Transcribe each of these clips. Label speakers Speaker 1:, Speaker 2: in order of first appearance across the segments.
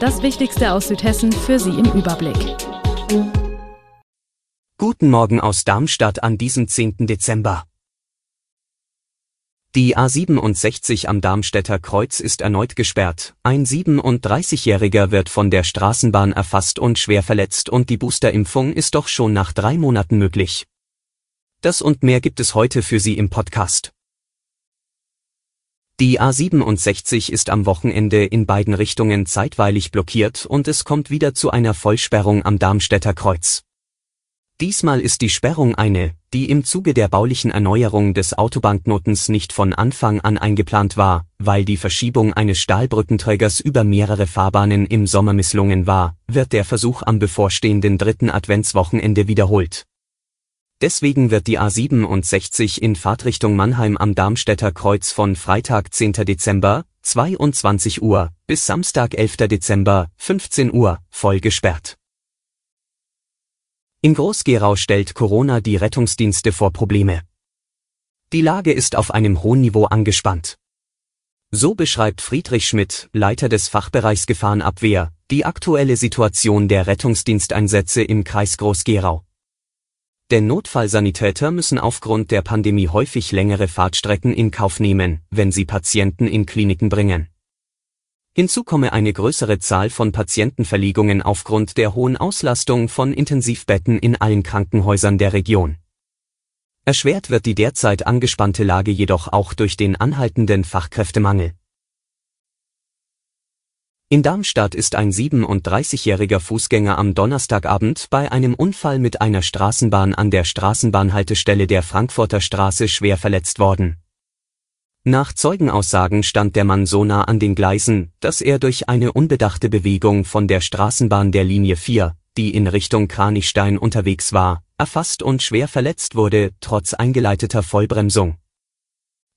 Speaker 1: Das Wichtigste aus Südhessen für Sie im Überblick.
Speaker 2: Guten Morgen aus Darmstadt an diesem 10. Dezember. Die A67 am Darmstädter Kreuz ist erneut gesperrt. Ein 37-Jähriger wird von der Straßenbahn erfasst und schwer verletzt und die Boosterimpfung ist doch schon nach drei Monaten möglich. Das und mehr gibt es heute für Sie im Podcast. Die A67 ist am Wochenende in beiden Richtungen zeitweilig blockiert und es kommt wieder zu einer Vollsperrung am Darmstädter Kreuz. Diesmal ist die Sperrung eine, die im Zuge der baulichen Erneuerung des Autobanknotens nicht von Anfang an eingeplant war, weil die Verschiebung eines Stahlbrückenträgers über mehrere Fahrbahnen im Sommer misslungen war, wird der Versuch am bevorstehenden dritten Adventswochenende wiederholt. Deswegen wird die A67 in Fahrtrichtung Mannheim am Darmstädter Kreuz von Freitag 10. Dezember, 22 Uhr, bis Samstag 11. Dezember, 15 Uhr, voll gesperrt. In Groß-Gerau stellt Corona die Rettungsdienste vor Probleme. Die Lage ist auf einem hohen Niveau angespannt. So beschreibt Friedrich Schmidt, Leiter des Fachbereichs Gefahrenabwehr, die aktuelle Situation der Rettungsdiensteinsätze im Kreis Groß-Gerau. Denn Notfallsanitäter müssen aufgrund der Pandemie häufig längere Fahrtstrecken in Kauf nehmen, wenn sie Patienten in Kliniken bringen. Hinzu komme eine größere Zahl von Patientenverlegungen aufgrund der hohen Auslastung von Intensivbetten in allen Krankenhäusern der Region. Erschwert wird die derzeit angespannte Lage jedoch auch durch den anhaltenden Fachkräftemangel. In Darmstadt ist ein 37-jähriger Fußgänger am Donnerstagabend bei einem Unfall mit einer Straßenbahn an der Straßenbahnhaltestelle der Frankfurter Straße schwer verletzt worden. Nach Zeugenaussagen stand der Mann so nah an den Gleisen, dass er durch eine unbedachte Bewegung von der Straßenbahn der Linie 4, die in Richtung Kranichstein unterwegs war, erfasst und schwer verletzt wurde, trotz eingeleiteter Vollbremsung.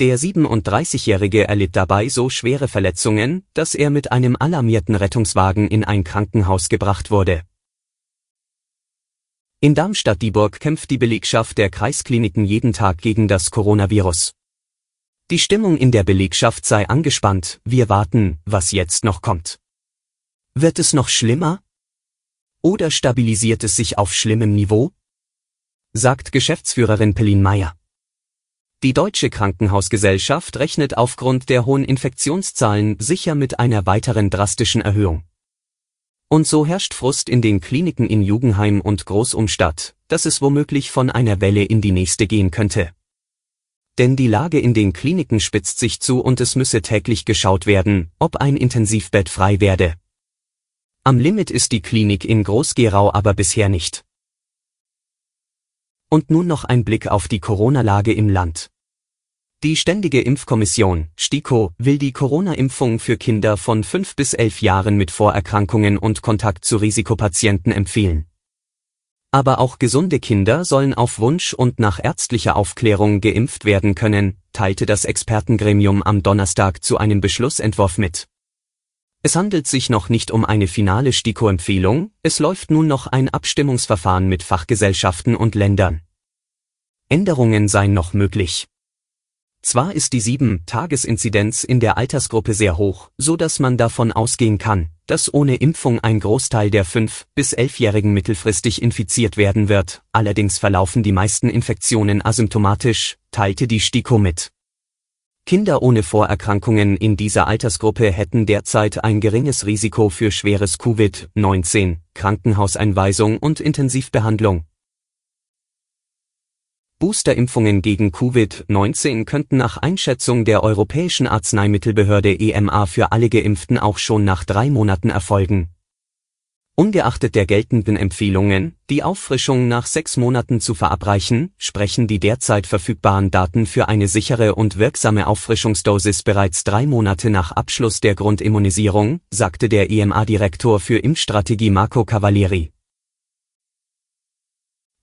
Speaker 2: Der 37-Jährige erlitt dabei so schwere Verletzungen, dass er mit einem alarmierten Rettungswagen in ein Krankenhaus gebracht wurde. In Darmstadt-Dieburg kämpft die Belegschaft der Kreiskliniken jeden Tag gegen das Coronavirus. Die Stimmung in der Belegschaft sei angespannt, wir warten, was jetzt noch kommt. Wird es noch schlimmer? Oder stabilisiert es sich auf schlimmem Niveau? Sagt Geschäftsführerin Pellin Meyer. Die Deutsche Krankenhausgesellschaft rechnet aufgrund der hohen Infektionszahlen sicher mit einer weiteren drastischen Erhöhung. Und so herrscht Frust in den Kliniken in Jugendheim und Großumstadt, dass es womöglich von einer Welle in die nächste gehen könnte. Denn die Lage in den Kliniken spitzt sich zu und es müsse täglich geschaut werden, ob ein Intensivbett frei werde. Am Limit ist die Klinik in Groß-Gerau aber bisher nicht. Und nun noch ein Blick auf die Corona-Lage im Land. Die Ständige Impfkommission, STIKO, will die Corona-Impfung für Kinder von 5 bis 11 Jahren mit Vorerkrankungen und Kontakt zu Risikopatienten empfehlen. Aber auch gesunde Kinder sollen auf Wunsch und nach ärztlicher Aufklärung geimpft werden können, teilte das Expertengremium am Donnerstag zu einem Beschlussentwurf mit. Es handelt sich noch nicht um eine finale STIKO-Empfehlung, es läuft nun noch ein Abstimmungsverfahren mit Fachgesellschaften und Ländern. Änderungen seien noch möglich. Zwar ist die 7-Tages-Inzidenz in der Altersgruppe sehr hoch, so dass man davon ausgehen kann, dass ohne Impfung ein Großteil der 5- bis 11-Jährigen mittelfristig infiziert werden wird, allerdings verlaufen die meisten Infektionen asymptomatisch, teilte die STIKO mit. Kinder ohne Vorerkrankungen in dieser Altersgruppe hätten derzeit ein geringes Risiko für schweres Covid-19, Krankenhauseinweisung und Intensivbehandlung, Boosterimpfungen gegen Covid-19 könnten nach Einschätzung der Europäischen Arzneimittelbehörde EMA für alle Geimpften auch schon nach drei Monaten erfolgen. Ungeachtet der geltenden Empfehlungen, die Auffrischung nach sechs Monaten zu verabreichen, sprechen die derzeit verfügbaren Daten für eine sichere und wirksame Auffrischungsdosis bereits drei Monate nach Abschluss der Grundimmunisierung, sagte der EMA-Direktor für Impfstrategie Marco Cavalieri.